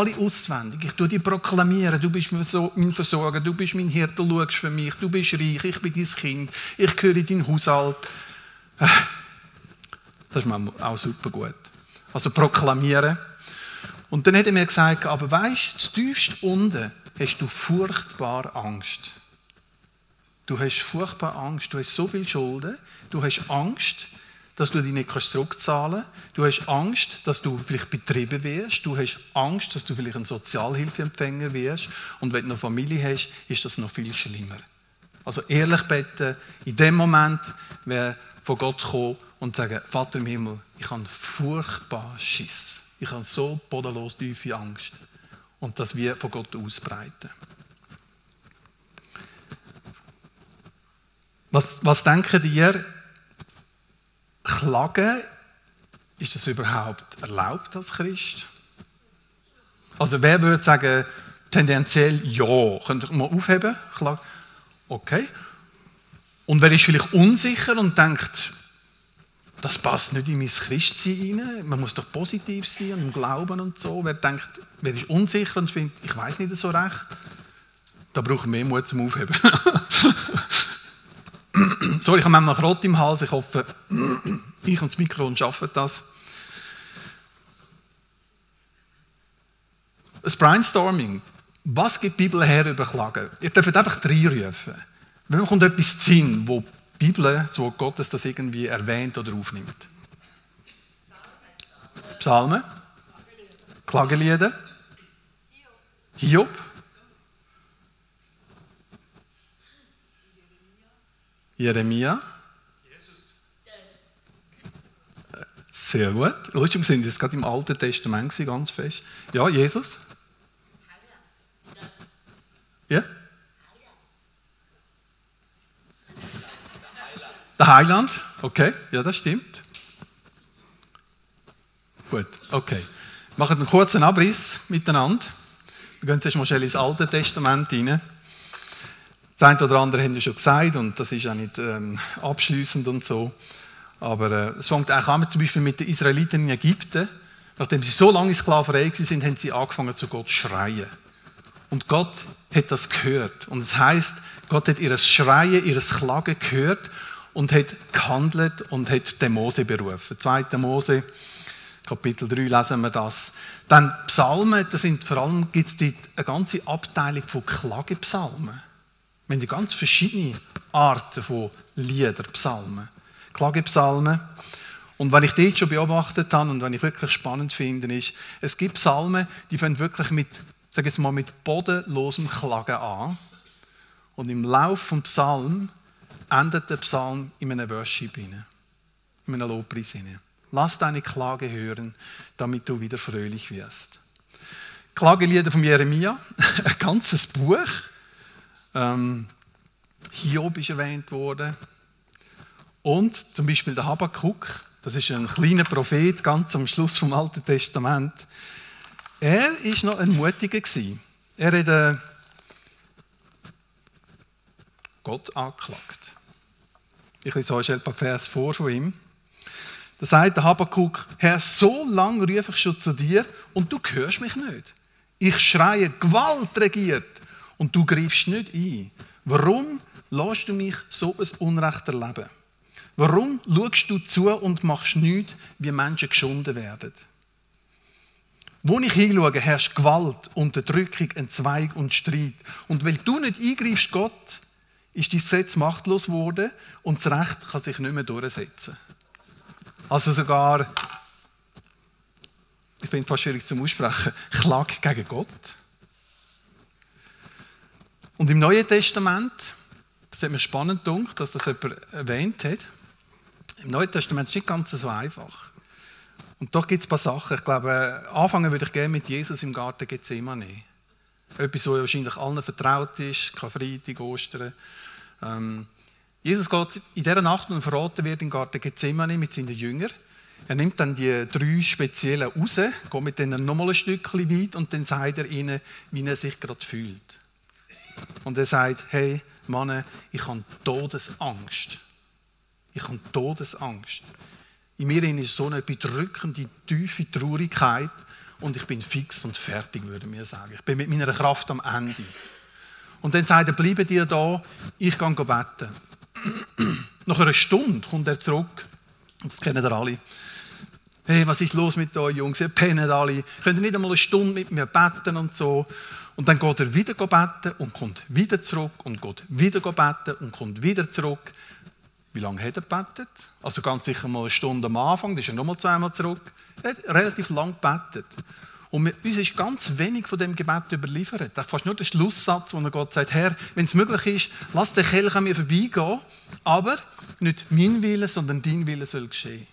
alle auswendig. Ich tue die proklamieren. Du bist mein Versorger, du bist mein Hirte, du schaust für mich, du bist reich, ich bin dein Kind, ich gehöre in deinen Haushalt. Das ist mir auch super gut. Also proklamieren. Und dann hat er mir gesagt, aber weißt, du, tiefst unten hast du furchtbar Angst. Du hast furchtbar Angst, du hast so viel Schulden, du hast Angst, dass du die nicht zurückzahlen kannst. Du hast Angst, dass du vielleicht betrieben wirst. Du hast Angst, dass du vielleicht ein Sozialhilfeempfänger wirst. Und wenn du eine Familie hast, ist das noch viel schlimmer. Also ehrlich beten, in dem Moment wäre von Gott kommen und sagen, Vater im Himmel, ich habe furchtbar Schiss. Ich habe so bodenlos tiefe Angst. Und das wir von Gott ausbreiten. Was, was denken ihr, Klagen, ist das überhaupt erlaubt als Christ? Also wer würde sagen, tendenziell ja, könnt ihr mal aufheben? Klagen? Okay. Und wer ist vielleicht unsicher und denkt, das passt nicht in mein Christsein rein, man muss doch positiv sein und glauben und so. Wer denkt, wer ist unsicher und findet, ich weiß nicht so recht, da brauche ich mehr Mut zum Aufheben. Sorry, ich habe manchmal Rot im Hals. Ich hoffe, ich und das Mikro schaffen das. Das Brainstorming. Was gibt die Bibel her über Klagen? Ihr dürft einfach reinrufen. Wenn kommt etwas zu Sinn, wo die Bibel, das Wort Gottes, das irgendwie erwähnt oder aufnimmt? Psalmen. Klagelieder. Hiob. Jeremia. Sehr gut. Lustig sind das gerade im Alten Testament ganz fest. Ja, Jesus. Ja? Der Heiland. Okay, ja, das stimmt. Gut, okay. Wir machen einen kurzen Abriss miteinander. Wir gehen jetzt mal schnell ins Alte Testament hinein. Das eine oder andere haben wir schon gesagt und das ist auch nicht ähm, abschließend und so. Aber äh, es fängt auch an, zum Beispiel mit den Israeliten in Ägypten. Nachdem sie so lange Sklaverei sind, haben sie angefangen zu Gott zu schreien. Und Gott hat das gehört. Und es heißt, Gott hat ihr Schreien, ihr Klagen gehört und hat gehandelt und hat den Mose berufen. 2. Mose, Kapitel 3 lesen wir das. Dann Psalmen, das sind vor allem gibt es eine ganze Abteilung von Klagepsalmen. Wir haben ganz verschiedene Arten von Lieder, Psalmen. Klagepsalmen. Und wenn ich dort schon beobachtet habe und wenn ich wirklich spannend finde, ist, es gibt Psalmen, die fangen wirklich mit, sag jetzt mal, mit bodenlosem Klagen an. Und im Lauf vom Psalm endet der Psalm in einem Worship in einem Lobpreis. Lass deine Klage hören, damit du wieder fröhlich wirst. Klagelieder von Jeremia, ein ganzes Buch ähm, Hiob ist erwähnt worden. Und zum Beispiel der Habakkuk, das ist ein kleiner Prophet ganz am Schluss vom Alten Testament. Er ist noch ein Mutiger gewesen. Er hat äh, Gott angeklagt. Ich lese euch ein paar Vers vor von ihm. Da sagt der Habakkuk, Herr, so lange rufe ich schon zu dir und du hörst mich nicht. Ich schreie, Gewalt regiert und du greifst nicht ein. Warum lässt du mich so ein Unrecht erleben? Warum schaust du zu und machst nichts, wie Menschen geschunden werden? Wo ich hinschaue, herrscht Gewalt, Unterdrückung, Entzweig und Streit. Und weil du nicht eingreifst, Gott, ist dein Gesetz machtlos geworden und das Recht kann sich nicht mehr durchsetzen. Also sogar, ich finde es fast schwierig zum Aussprechen, Klag gegen Gott. Und im Neuen Testament, das hat mir spannend gedacht, dass das jemand erwähnt hat, im Neuen Testament ist es nicht ganz so einfach. Und doch gibt es ein paar Sachen. Ich glaube, anfangen würde ich gerne mit Jesus im Garten Gethsemane. Etwas, was wahrscheinlich allen vertraut ist, Karfreitag, Ostern. Ähm, Jesus geht in dieser Nacht, und verraten wird im Garten Gethsemane mit seinen Jüngern. Er nimmt dann die drei Speziellen raus, geht mit denen nochmal ein Stückchen weit und dann sagt er ihnen, wie er sich gerade fühlt. Und er sagt, hey, Mann, ich habe Todesangst. Ich habe Todesangst. In mir ist so eine bedrückende, tiefe Traurigkeit. und ich bin fix und fertig, würde wir sagen. Ich bin mit meiner Kraft am Ende. Und dann sagt er, bleibe dir da, ich gehe beten. Nach einer Stunde kommt er zurück, das kennen ihr alle. Hey, was ist los mit euch Jungs? Ihr pennt alle. Könnt ihr nicht einmal eine Stunde mit mir beten und so? Und dann geht er wieder beten und kommt wieder zurück und geht wieder beten und kommt wieder zurück. Wie lange hat er gebetet? Also ganz sicher mal eine Stunde am Anfang, dann ist er nochmal zweimal zurück. Er hat relativ lang gebetet. Und uns ist ganz wenig von dem Gebet überliefert. Fast nur der Schlusssatz, wo er Gott sagt, Herr, wenn es möglich ist, lass den Kelch an mir vorbeigehen, aber nicht mein Wille, sondern dein Wille soll geschehen.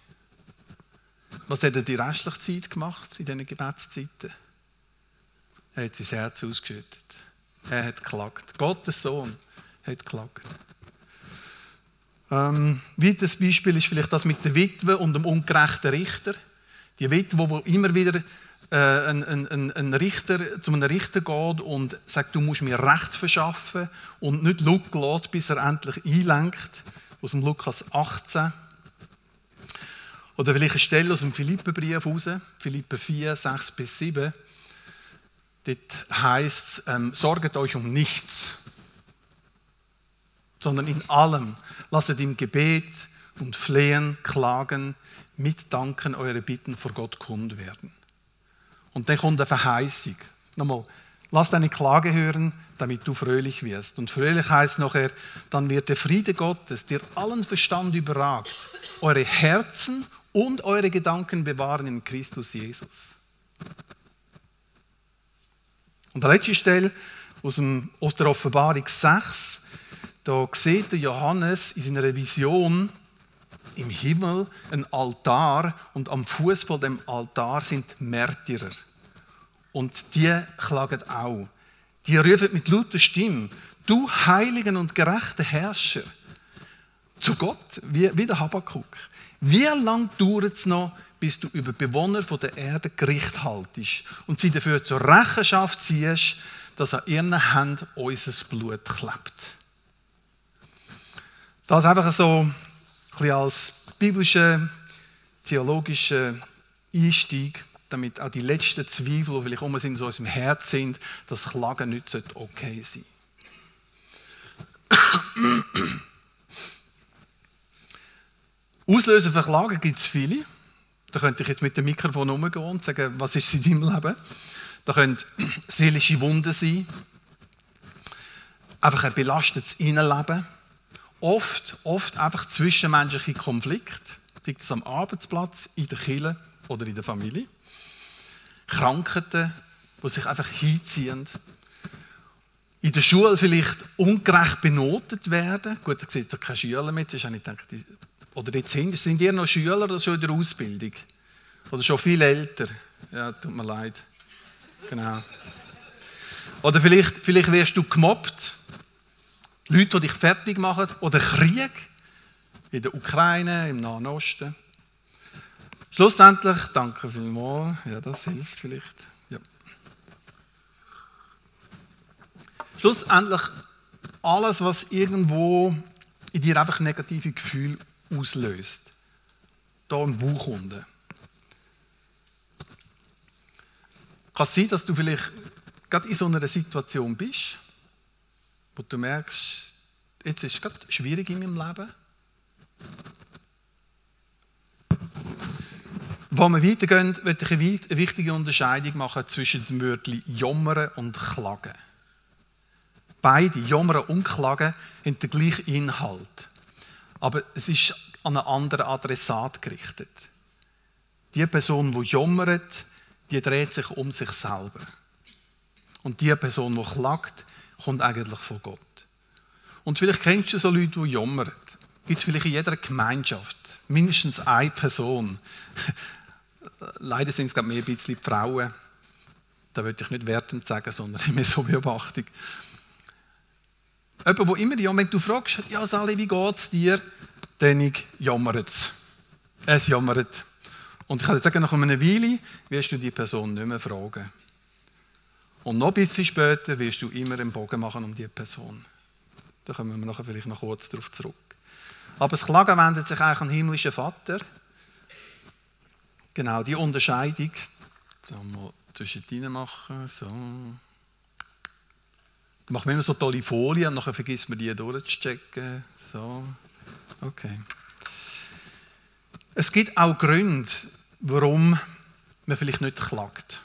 Was hat er die restliche Zeit gemacht in diesen Gebetszeiten? Er hat sein Herz ausgeschüttet. Er hat geklagt. Gottes Sohn hat geklagt. Ähm, weiteres Beispiel ist vielleicht das mit der Witwe und dem ungerechten Richter. Die Witwe, wo immer wieder äh, ein, ein, ein, Richter zu einem Richter geht und sagt, du musst mir Recht verschaffen und nicht Luke lässt, bis er endlich einlenkt. Aus dem Lukas 18. Oder vielleicht eine Stelle aus dem Philipperbrief raus, Philipper 4, 6 bis 7. Dort heißt es, ähm, sorget euch um nichts, sondern in allem lasset im Gebet und Flehen, Klagen, mit Danken eure Bitten vor Gott kund werden. Und dann kommt eine Verheißung. Nochmal, lass deine Klage hören, damit du fröhlich wirst. Und fröhlich heißt nachher, dann wird der Friede Gottes, der allen Verstand überragt, eure Herzen und eure Gedanken bewahren in Christus Jesus. Und die letzte Stelle aus, dem, aus der Offenbarung 6, da sieht der Johannes in seiner Vision im Himmel ein Altar und am Fuß von dem Altar sind Märtyrer. Und die klagen auch. Die rufen mit lauter Stimme, du heiligen und gerechten Herrscher, zu Gott, wie, wie der Habakkuk. Wie lange dauert es noch, bis du über Bewohner der Erde Gericht haltest und sie dafür zur Rechenschaft ziehst, dass an ihren Händen unser Blut klebt? Das einfach so ein als biblischer, theologischer Einstieg damit auch die letzten Zweifel, die vielleicht um in so unserem Herz sind, dass Klagen nicht okay sein Auslöser für Klagen gibt es viele. Da könnte ich jetzt mit dem Mikrofon umgehen und sagen, was ist in deinem Leben? Da können seelische Wunden sein, einfach ein belastetes Innenleben, oft, oft einfach zwischenmenschliche Konflikte, sei das am Arbeitsplatz, in der Kirche oder in der Familie. Krankheiten, die sich einfach hinziehen. In der Schule vielleicht ungerecht benotet werden. Gut, da sieht ja keine Schüler mehr. Ist nicht gedacht, oder jetzt sind, sind ihr noch Schüler oder schon in der Ausbildung? Oder schon viel älter? Ja, tut mir leid. Genau. Oder vielleicht, vielleicht wirst du gemobbt. Leute, die dich fertig machen. Oder Krieg in der Ukraine, im Nahen Osten. Schlussendlich, danke vielmals, ja, das hilft vielleicht. Ja. Schlussendlich, alles, was irgendwo in dir einfach negative Gefühle auslöst, da im Bauch unten. Kann sein, dass du vielleicht gerade in so einer Situation bist, wo du merkst, jetzt ist es gerade schwierig in meinem Leben. Wo wir weitergehen, möchte ich eine wichtige Unterscheidung machen zwischen dem Wörtchen Jammern und Klagen. Beide, Jammern und Klagen, haben den gleichen Inhalt. Aber es ist an einen anderen Adressat gerichtet. Die Person, die jammert, die dreht sich um sich selber. Und die Person, die klagt, kommt eigentlich von Gott. Und vielleicht kennst du so Leute, die jammern. Gibt es vielleicht in jeder Gemeinschaft mindestens eine Person, leider sind es gerade mehr ein bisschen die Frauen. Da würde ich nicht wertend sagen, sondern immer so Beobachtung. Jemand, der immer jammert, wenn du fragst, ja Sally, wie geht es dir? Dann jammert es. Es jammert. Und ich kann dir sagen, nach einer Weile wirst du die Person nicht mehr fragen. Und noch ein bisschen später wirst du immer einen Bogen machen um die Person. Da kommen wir nachher vielleicht noch kurz darauf zurück. Aber das Klagen wendet sich eigentlich an den himmlischen Vater, Genau, die Unterscheidung So, mal zwischen machen. So. Macht man immer so tolle Folien und nachher vergisst man die durchzuchecken. So. Okay. Es gibt auch Gründe, warum man vielleicht nicht klagt.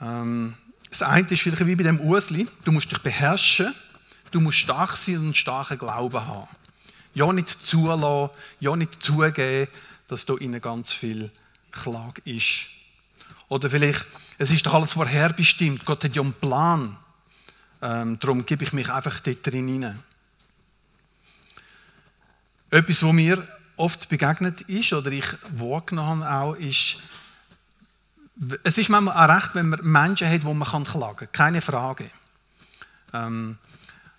Ähm, das eine ist vielleicht wie bei dem Usli, du musst dich beherrschen, du musst stark sein und einen starken Glauben haben. Ja nicht zulassen, ja nicht zugeben, dass da innen ganz viel Klage ist. Oder vielleicht, es ist doch alles vorherbestimmt, Gott hat ja einen Plan. Ähm, darum gebe ich mich einfach dort drin hinein. Etwas, was mir oft begegnet ist oder ich wahrgenommen habe auch, ist, es ist manchmal auch recht, wenn man Menschen hat, wo man klagen kann. Keine Frage. Ähm,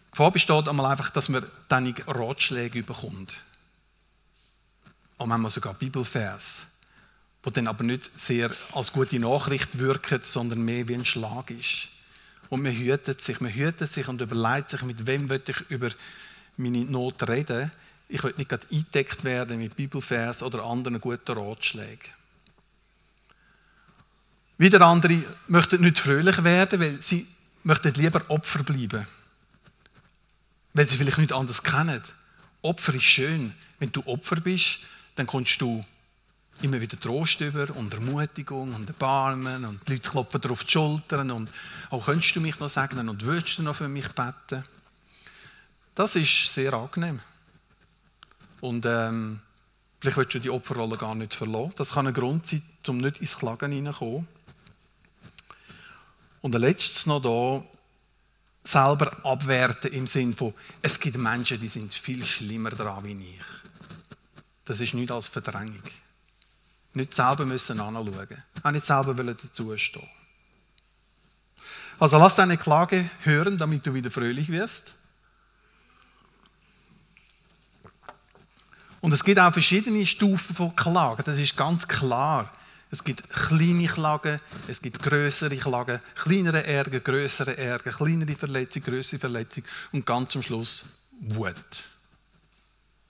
die Gefahr besteht einmal einfach, dass man dann Ratschläge bekommt. Und manchmal sogar Bibelvers, die dann aber nicht sehr als gute Nachricht wirken, sondern mehr wie ein Schlag ist. Und man hütet sich, man hütet sich und überlegt sich, mit wem will ich über meine Not reden. Ich will nicht gerade eingedeckt werden mit Bibelvers oder anderen guten Ratschlägen. Wieder andere möchten nicht fröhlich werden, weil sie möchten lieber Opfer bleiben. Weil sie vielleicht nicht anders kennen. Opfer ist schön. Wenn du Opfer bist, dann kommst du immer wieder Trost über und Ermutigung und Erbarmen und die Leute klopfen dir auf die Schultern und auch könntest du mich noch segnen und würdest du noch für mich beten. Das ist sehr angenehm. Und ähm, vielleicht willst du die Opferrolle gar nicht verlassen. Das kann ein Grund sein, um nicht ins Klagen hineinzukommen. Und ein letztes noch da, selber abwerten im Sinne von, es gibt Menschen, die sind viel schlimmer dran wie ich. Das ist nicht als Verdrängung. Nicht selber müssen anschauen. Auch nicht selber dazustehen. Also lass deine Klage hören, damit du wieder fröhlich wirst. Und es gibt auch verschiedene Stufen von Klagen, das ist ganz klar. Es gibt kleine Klagen, es gibt größere Klagen, kleinere Ärger, größere Ärger, kleinere Verletzung, größere Verletzung und ganz am Schluss Wut.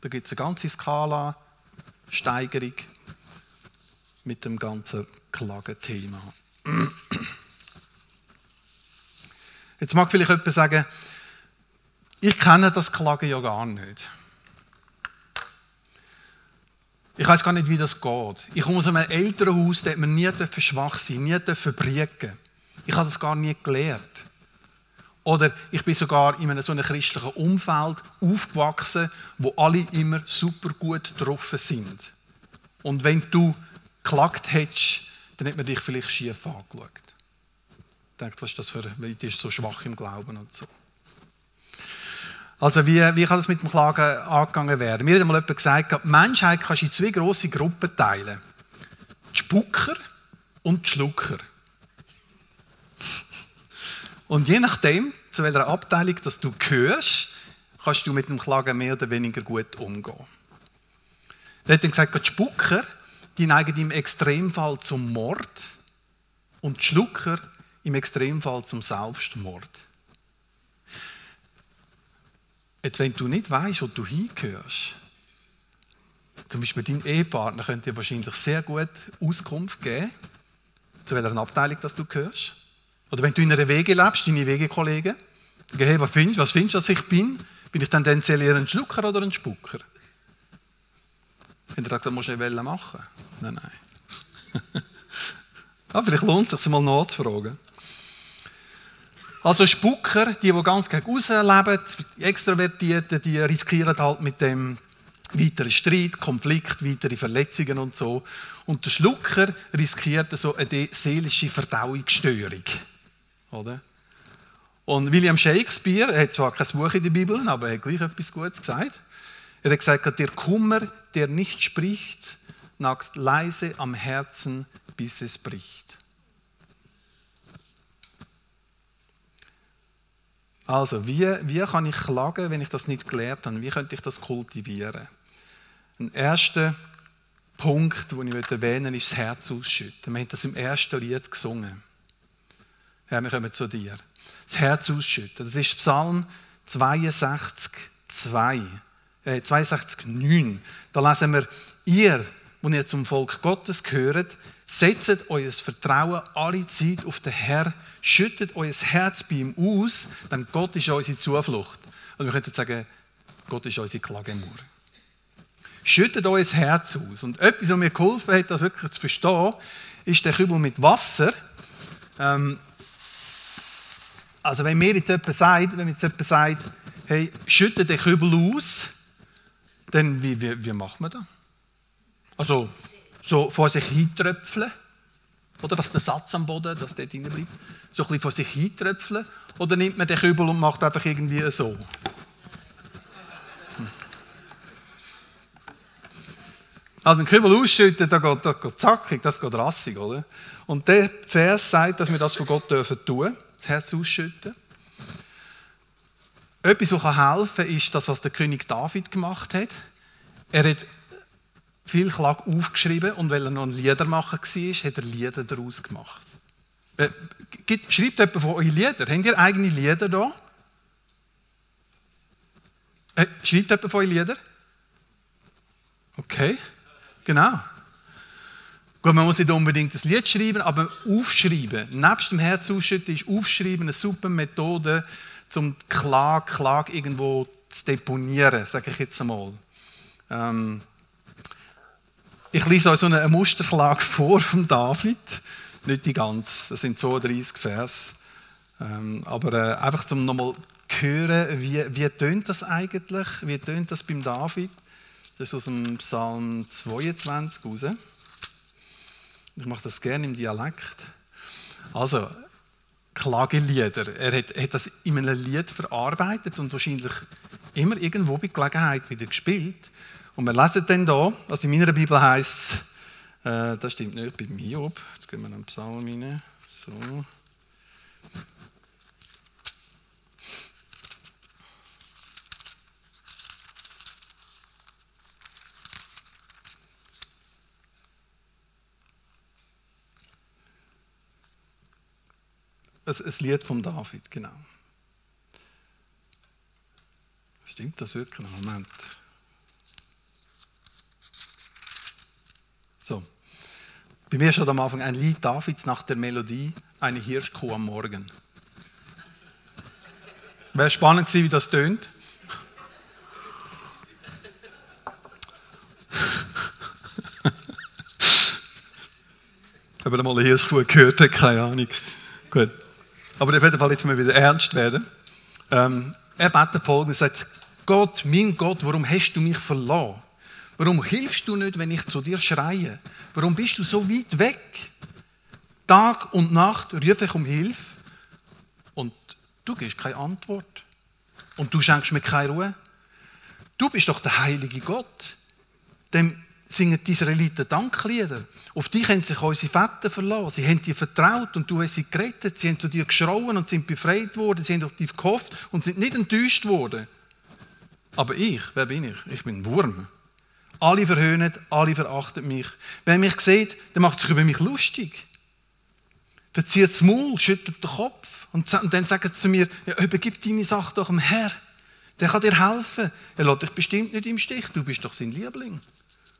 Da gibt es eine ganze Skala, Steigerung mit dem ganzen Klagenthema. Jetzt mag vielleicht jemand sagen, ich kenne das Klagen ja gar nicht. Ich weiß gar nicht, wie das geht. Ich komme aus einem Elternhaus, da man nie schwach sein, nie briegen. Ich habe das gar nie gelernt. Oder ich bin sogar in einem so einem christlichen Umfeld aufgewachsen, wo alle immer super gut getroffen sind. Und wenn du geklagt hättest, dann hat man dich vielleicht schief angeschaut. Denkt, was ist das für, weil du so schwach im Glauben und so. Also wie, wie kann das mit dem Klagen angegangen werden? Mir hat mal jemand gesagt, die Menschheit kannst du in zwei grosse Gruppen teilen. Die Spucker und die Schlucker. Und je nachdem, zu welcher Abteilung dass du gehörst, kannst du mit dem Klagen mehr oder weniger gut umgehen. Er hat dann gesagt, die Spucker, die neigen im Extremfall zum Mord und die Schlucker im Extremfall zum Selbstmord. Jetzt, wenn du nicht weißt, wo du hingehörst, zum Beispiel dein Ehepartner könnte dir wahrscheinlich sehr gut Auskunft geben, zu welcher Abteilung dass du gehörst. Oder wenn du in einer Wege lebst, deine Wegekollegen, dann hey, was findest du, was findest du, dass ich bin? Bin ich tendenziell eher ein Schlucker oder ein Spucker? Wenn du gesagt, das musst du eine machen. Nein, nein. Aber vielleicht lohnt es sich, mal nachzufragen. Also Spucker, die, die ganz gegen leben, die Extrovertierten, die riskieren halt mit dem weiteren Streit, Konflikt, weitere Verletzungen und so. Und der Schlucker riskiert so eine seelische Verdauungsstörung. Oder? Und William Shakespeare, er hat zwar kein Buch in der Bibel, aber er hat gleich etwas Gutes gesagt. Er hat gesagt, der Kummer, der nicht spricht, nagt leise am Herzen, bis es bricht. Also, wie, wie kann ich klagen, wenn ich das nicht gelernt habe? Wie könnte ich das kultivieren? Ein erster Punkt, den ich erwähnen möchte, ist das Herz ausschütten. Wir haben das im ersten Lied gesungen. Herr, wir kommen zu dir. Das Herz ausschütten. Das ist Psalm 62, 2. Äh, 62, 9. Da lesen wir, ihr, wo ihr zum Volk Gottes gehört, Setzt euer Vertrauen alle Zeit auf den Herrn, schüttet euer Herz bei ihm aus, denn Gott ist unsere Zuflucht. Und wir könnten sagen, Gott ist unsere Klagemauer. Schüttet euer Herz aus. Und etwas, was mir geholfen hat, das wirklich zu verstehen, ist der Kübel mit Wasser. Ähm, also wenn mir jetzt jemand sagt, wenn mir jetzt jemand sagt, hey, schütte den Kübel aus, dann wie, wie, wie macht man das? Also so vor sich hintröpfeln, oder dass der Satz am Boden, dass der drin bleibt, so ein bisschen vor sich hintröpfeln, oder nimmt man den Kübel und macht einfach irgendwie so? Hm. Also den Kübel ausschütten, da geht, das geht zackig, das geht rassig, oder? Und der Vers sagt, dass wir das von Gott dürfen tun, das Herz ausschütten. Etwas, was helfen kann, ist das, was der König David gemacht hat. Er hat viel Klage aufgeschrieben und weil er noch ein Liedermacher war, hat er Lieder daraus gemacht. Äh, schreibt jemand von euch Lieder? Habt ihr eigene Lieder da? Äh, schreibt jemand von euch Lieder? Okay, genau. Gut, man muss nicht unbedingt das Lied schreiben, aber aufschreiben, nebst dem Herz ausschütten, ist Aufschreiben eine super Methode, um die Klage, Klage irgendwo zu deponieren, sage ich jetzt einmal. Ähm, ich lese euch so eine Musterklage vor von David, nicht die ganze, das sind 32 Vers, ähm, aber äh, einfach zum nochmal hören, wie, wie tönt das eigentlich, wie tönt das beim David? Das ist aus dem Psalm 22 raus. Ich mache das gerne im Dialekt. Also, Klagelieder. Er hat, hat, das in einem Lied verarbeitet und wahrscheinlich immer irgendwo bei Gelegenheit wieder gespielt. Und wir lesen dann da, also in meiner Bibel heißt es, äh, das stimmt nicht bei Hiob, jetzt gehen wir in den Psalm rein. So. Ein Lied von David, genau. Stimmt das wirklich? Moment. So. Bei mir steht am Anfang ein Lied Davids nach der Melodie Eine Hirschkuh am Morgen. Wäre spannend gewesen, wie das tönt. Ob er mal eine Hirschkuh gehört hat, keine Ahnung. Gut. Aber auf jeden Fall jetzt mal wieder ernst werden. Ähm, er betet folgendes, sagt, Gott, mein Gott, warum hast du mich verloren? Warum hilfst du nicht, wenn ich zu dir schreie? Warum bist du so weit weg? Tag und Nacht rufe ich um Hilfe und du gibst keine Antwort. Und du schenkst mir keine Ruhe. Du bist doch der heilige Gott. Dem singen die Israeliten Danklieder. Auf dich haben sich unsere Väter verlassen. Sie haben dir vertraut und du hast sie gerettet. Sie haben zu dir geschrauen und sind befreit worden. Sie haben auf dich gehofft und sind nicht enttäuscht worden. Aber ich, wer bin ich? Ich bin ein Wurm. Alle verhöhnen, alle verachten mich. Wer mich sieht, der macht sich über mich lustig. Verzieht das Maul, schüttelt den Kopf und dann sagt er zu mir, ja, übergib deine Sache doch dem Herr. Der kann dir helfen. Er lässt dich bestimmt nicht im Stich. Du bist doch sein Liebling.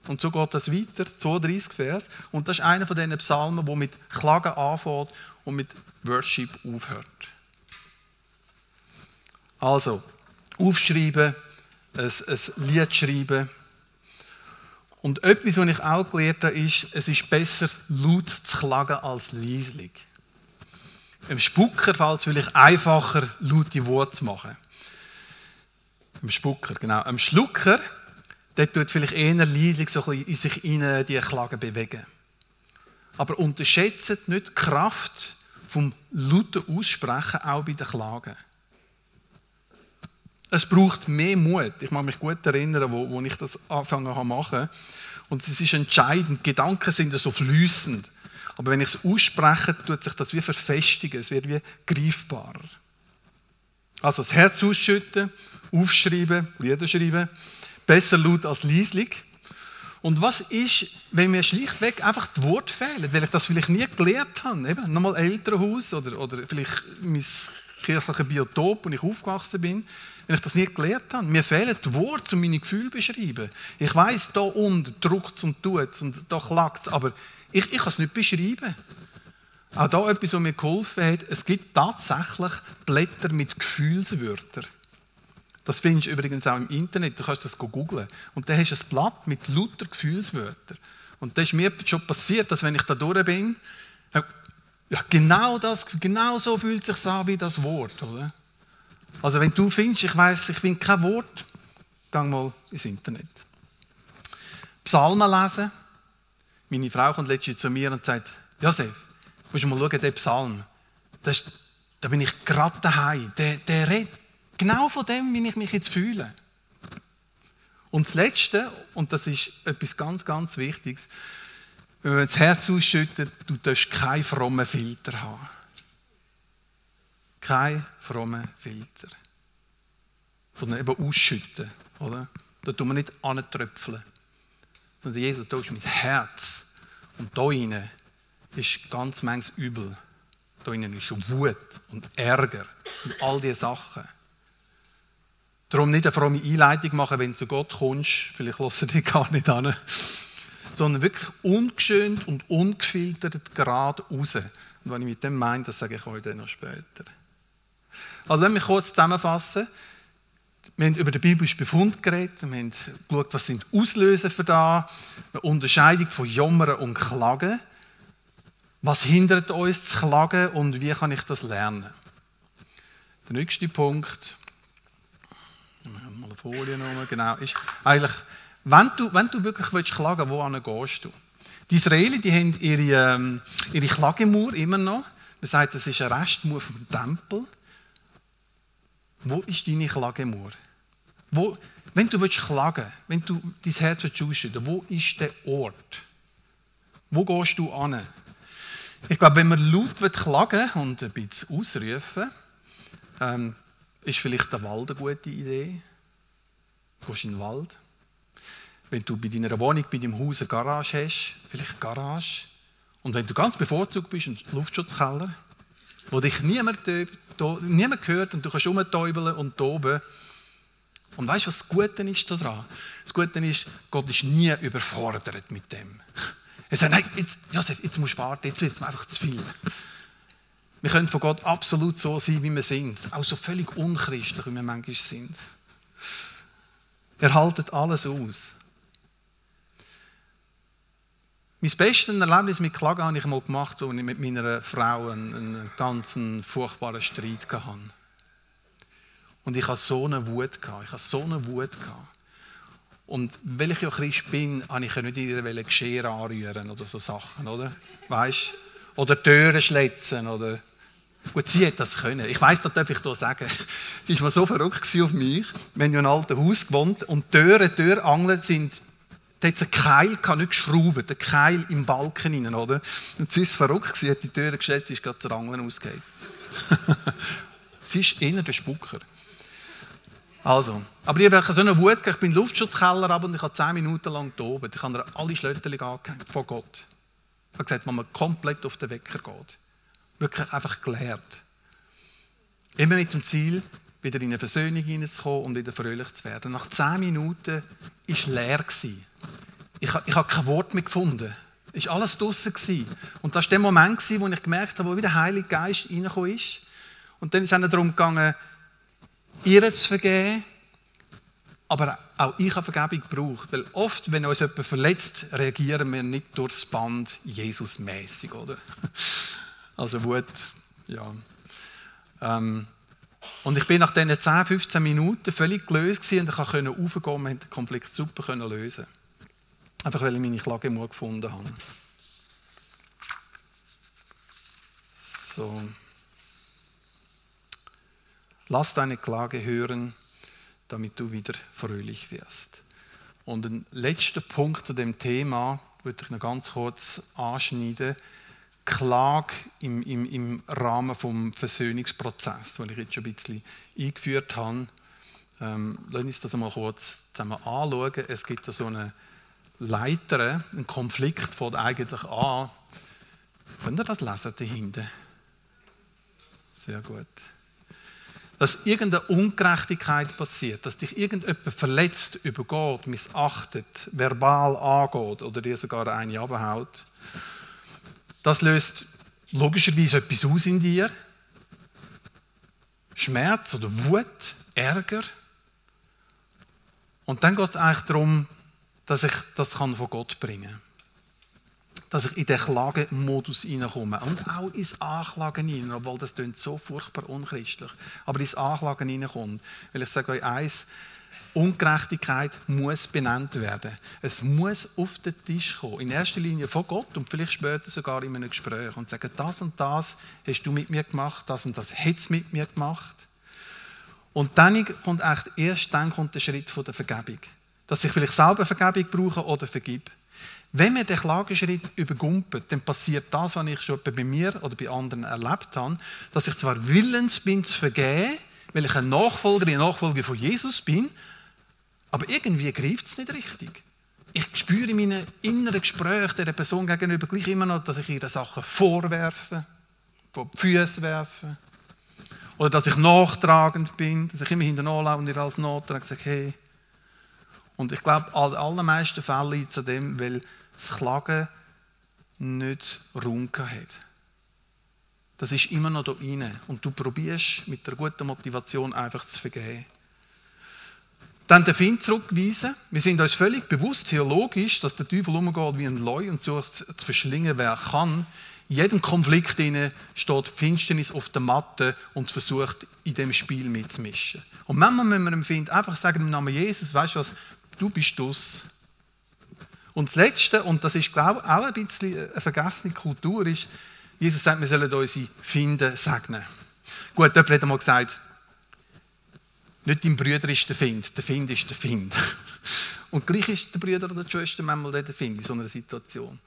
Und so geht das weiter, 32 Vers. Und das ist einer von diesen Psalmen, wo mit Klagen anfängt und mit Worship aufhört. Also, aufschreiben, ein, ein Lied schreiben. Und etwas, was ich auch gelernt habe, ist, es ist besser, laut zu klagen als leislich. Im Spucker fällt es vielleicht einfacher, laute Worte zu machen. Im Spucker, genau. Im Schlucker der tut vielleicht eher leislich so ein in sich hinein die Klagen bewegen. Aber unterschätzt nicht die Kraft vom lauten Aussprechen auch bei den Klagen. Es braucht mehr Mut. Ich mag mich gut erinnern, wo, wo ich das angefangen habe machen. Und es ist entscheidend. Die Gedanken sind so flüssend. Aber wenn ich es ausspreche, tut sich das wie verfestigen. Es wird wie greifbarer. Also das Herz ausschütten, aufschreiben, Lieder schreiben besser laut als leislich. Und was ist, wenn mir schlichtweg einfach die Worte fehlen, weil ich das vielleicht nie gelernt habe? Eben, nochmal Elternhaus oder, oder vielleicht mein kirchliches Biotop, wo ich aufgewachsen bin, wenn ich das nie gelernt habe. Mir fehlen die Worte, um meine Gefühle zu beschreiben. Ich weiß, da unten druckt es und tut es und da klagt es, aber Ich, ich kann es nicht beschreiben. Auch da etwas, was mir geholfen hat. Es gibt tatsächlich Blätter mit Gefühlswörtern. Das findest du übrigens auch im Internet. Du kannst das googeln. Und dann hast du ein Blatt mit lauter Gefühlswörtern. Und das ist mir schon passiert, dass wenn ich da durch bin, ja, genau, das, genau so fühlt es sich an wie das Wort. Oder? Also wenn du findest, ich weiß, ich finde kein Wort, geh mal ins Internet. Psalmen lesen. Meine Frau kommt letztens zu mir und sagt, Josef, musst du mal schauen, der Psalm. Das da bin ich gerade daheim. Der, der redet genau von dem, wie ich mich jetzt fühle. Und das Letzte, und das ist etwas ganz, ganz Wichtiges, wenn man das Herz ausschüttet, du darfst keinen frommen Filter haben. Kein frommen Filter. Sondern eben ausschütten. Oder? Da tun wir nicht antröpfeln. Sondern Jesus, da ist mein Herz. Und da innen ist ganz manches Übel. Da innen ist Wut und Ärger und all diese Sachen. Darum nicht eine fromme Einleitung machen, wenn du zu Gott kommst. Vielleicht lassen dich gar nicht an. Sondern wirklich ungeschönt und ungefiltert gerade raus. Und wenn ich mit dem meine, das sage ich euch dann noch später. Also lass mich kurz zusammenfassen. Wir haben über den biblischen Befund geredet, wir haben geschaut, was sind Auslöser für da, eine Unterscheidung von Jammern und Klagen. Was hindert uns zu klagen und wie kann ich das lernen? Der nächste Punkt, mal eine Folie nochmal, genau, ist eigentlich, wenn du, wenn du wirklich willst klagen willst, wo gehst du? Die Israelis die haben ihre, ähm, ihre Klagemauer immer noch. Man sagt, das ist eine Restmauer vom Tempel. Wo ist deine Klagemauer? Wo, wenn du willst klagen wenn du dein Herz ausschütten wo ist der Ort? Wo gehst du an? Ich glaube, wenn man laut klagen und ein bisschen ausrufen, ähm, ist vielleicht der Wald eine gute Idee. Du gehst in den Wald. Wenn du bei deiner Wohnung, bei deinem Haus eine Garage hast, vielleicht eine Garage. Und wenn du ganz bevorzugt bist, einen Luftschutzkeller, wo dich niemand, niemand hört und du kannst rumtäubeln und toben. Und weißt du, was das Gute ist daran? Das Gute ist, Gott ist nie überfordert mit dem. Er sagt, nein, jetzt, Josef, jetzt musst du warten, jetzt wird es mir einfach zu viel. Wir können von Gott absolut so sein, wie wir sind. Auch so völlig unchristlich, wie wir manchmal sind. Er haltet alles aus. Mein bestes Erlebnis mit Klagen habe ich mal gemacht, als ich mit meiner Frau einen, einen ganz furchtbaren Streit hatte. Und ich hatte so eine Wut. Ich hatte so eine Wut. Und weil ich ja Christ bin, habe ich ja nicht ihre Geschirr anrühren oder so Sachen, oder? Weißt Oder Türen schlitzen oder... Gut, sie hat das können. Ich weiß, das darf ich hier sagen. Sie war so verrückt auf mich. Wir haben in einem alten Haus gewohnt und Türen, Türangeln sind da hat es einen Keil, kann nicht geschraubt, einen Keil im Balken rein, oder? Und sie ist verrückt, sie hat die Tür gestellt, sie ist gerade zur Angeln ausgegangen. sie ist eher der Spucker. Also, aber ich habe so eine Wut, ich bin im Luftschutzkeller ab und ich habe zehn Minuten lang oben. Ich habe alle Schlötterchen angehängt von Gott. Ich habe gesagt, wenn man komplett auf den Wecker geht. Wirklich einfach gelehrt. Immer mit dem Ziel, wieder in eine Versöhnung hineinzukommen und wieder fröhlich zu werden. Nach zehn Minuten war es leer. Ich, ich habe kein Wort mehr gefunden. Es war alles draußen. Und das war der Moment, wo ich gemerkt habe, wo wieder der Heilige Geist reingekommen ist. Und dann ist es darum gegangen, ihr zu vergeben, aber auch ich habe Vergebung gebraucht. Weil oft, wenn uns jemand verletzt, reagieren wir nicht durchs Band Jesus-mäßig, oder? Also Wut, ja. Ähm, und ich bin nach diesen 10, 15 Minuten völlig gelöst und ich konnte raufgehen und den Konflikt super lösen. Einfach weil ich meine Klagemut gefunden habe. So. Lass deine Klage hören, damit du wieder fröhlich wirst. Und ein letzter Punkt zu dem Thema würde ich noch ganz kurz anschneiden. Klage im, im, im Rahmen des Versöhnungsprozesses, den ich jetzt schon ein bisschen eingeführt habe. Ähm, lass uns das einmal kurz zusammen anschauen. Es gibt da so eine Leiter, einen Konflikt fängt eigentlich an. Könnt ihr das lesen dahinter? Sehr gut dass irgendeine Ungerechtigkeit passiert, dass dich irgendjemand verletzt, übergeht, missachtet, verbal angeht oder dir sogar eine abhaut. Das löst logischerweise etwas aus in dir. Schmerz oder Wut, Ärger. Und dann geht es eigentlich darum, dass ich das von Gott bringen kann. Dass ich in den Klagemodus hineinkomme. Und auch ins Anklagen hinein, obwohl das klingt so furchtbar unchristlich. Aber ins Anklagen hineinkommt. Weil ich sage euch eins, Ungerechtigkeit muss benannt werden. Es muss auf den Tisch kommen. In erster Linie von Gott und vielleicht später sogar in einem Gespräch. Und sagen, das und das hast du mit mir gemacht, das und das hat es mit mir gemacht. Und dann kommt echt, erst dann kommt der Schritt von der Vergebung. Dass ich vielleicht selber Vergebung brauche oder vergib. Wenn wir den Klageschritt übergumpelt, dann passiert das, was ich schon bei mir oder bei anderen erlebt habe, dass ich zwar willens bin zu vergeben, weil ich ein Nachfolger, eine Nachfolger von Jesus bin, aber irgendwie greift es nicht richtig. Ich spüre in meinen inneren Gesprächen der Person gegenüber gleich immer noch, dass ich ihre Sachen vorwerfe, vor die Füße werfe. Oder dass ich nachtragend bin, dass ich immer hinterher laufe und ihr als Nachtrag sage, hey. Und ich glaube, in allermeisten Fällen liegt es an dem, weil das Klagen nicht Raum hat. Das ist immer noch da rein. Und du probierst mit der guten Motivation einfach zu vergeben. Dann den Find zurückweisen. Wir sind uns völlig bewusst, theologisch, dass der Teufel umgeht wie ein Leu und sucht zu verschlingen, wer kann. In jedem Konflikt steht Finsternis auf der Matte und versucht, in dem Spiel mitzumischen. Und manchmal müssen wir dem Find einfach sagen, im Namen Jesus, weißt du was, du bist das. Und das Letzte, und das ist, glaube ich, auch ein bisschen eine vergessene Kultur, ist, Jesus sagt, wir sollen unsere Finde segnen. Gut, jemand hat einmal gesagt, nicht dein Bruder ist der Find, der Find ist der Find. Und gleich ist der Bruder oder die Schwester manchmal der Find in so einer Situation.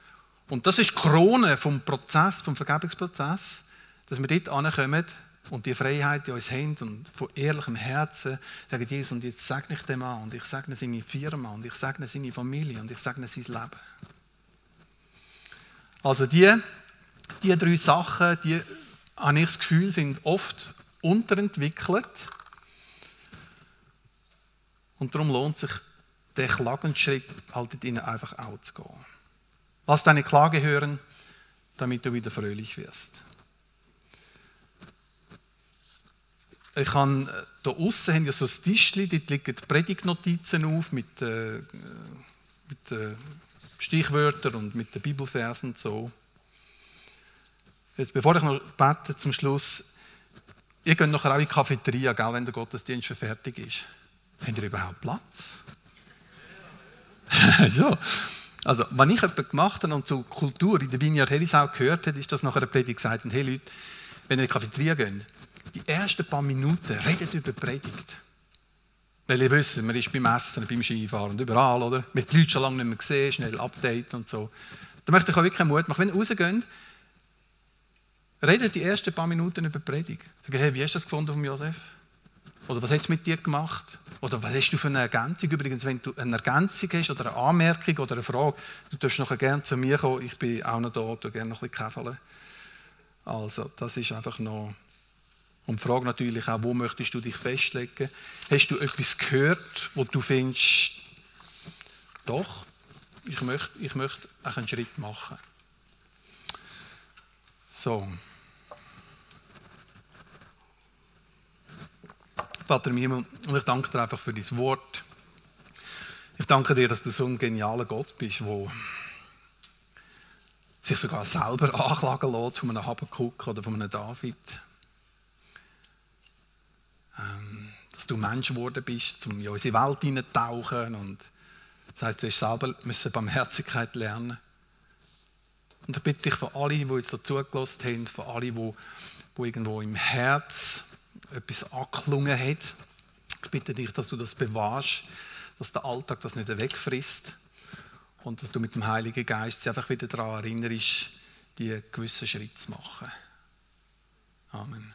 Und das ist die Krone vom Prozess, vom Vergebungsprozess, dass wir dort ankommen und die Freiheit in uns haben und von ehrlichem Herzen sagen, Jesus, und jetzt segne ich dem an und ich segne seine Firma und ich segne seine Familie und ich segne sein Leben. Also die, die drei Sachen, die habe ich das Gefühl, sind oft unterentwickelt und darum lohnt sich der Klagenschritt halt ihnen einfach auch zu gehen. Lass deine Klage hören, damit du wieder fröhlich wirst. Ich kann da außen haben ja so ein Tischchen, dort liegen Predigtnotizen auf mit, äh, mit äh, Stichwörtern und mit den Bibelversen und so. Jetzt, bevor ich noch bete zum Schluss, ihr könnt nachher auch in die Cafeteria, gell, wenn der Gottesdienst schon fertig ist. Habt ihr überhaupt Platz? ja. Also, wenn ich etwas gemacht habe und zur Kultur in der Vineyard Herisau gehört habe, ist das nach einer Predigt gesagt, hey Leute, wenn ihr in die Cafeteria geht, die ersten paar Minuten redet über die Predigt. Weil ihr wisst, man ist beim Essen, beim Skifahren und überall, oder? Mit den Leuten schon lange nicht mehr gesehen, schnell Update und so. Da möchte ich euch wirklich Mut machen. Wenn ihr rausgeht, redet die ersten paar Minuten über Predigt. Sagt, hey, wie hast du das gefunden von Josef? Oder was hat es mit dir gemacht? Oder was hast du für eine Ergänzung? Übrigens, wenn du eine Ergänzung hast oder eine Anmerkung oder eine Frage, du darfst nachher gerne zu mir kommen. Ich bin auch noch da, du gerne noch ein bisschen käfeln. Also, das ist einfach noch. Und die Frage natürlich auch, wo möchtest du dich festlegen? Hast du etwas gehört, wo du findest, doch, ich möchte, ich möchte einen Schritt machen. So. Vater im Himmel, und ich danke dir einfach für dein Wort. Ich danke dir, dass du so ein genialer Gott bist, der sich sogar selber anklagen lässt von einem Habakkuk oder von einem David. Ähm, dass du Mensch geworden bist, um in unsere Welt hineinzutauchen. Und das heisst, du hast selber müssen Barmherzigkeit lernen. Und ich bitte dich von allen, die jetzt zugelassen haben, von allen, die, die irgendwo im Herz etwas angeklungen hat. Ich bitte dich, dass du das bewahrst, dass der Alltag das nicht wegfrisst und dass du mit dem Heiligen Geist sie einfach wieder daran erinnerst, die gewissen Schritte zu machen. Amen.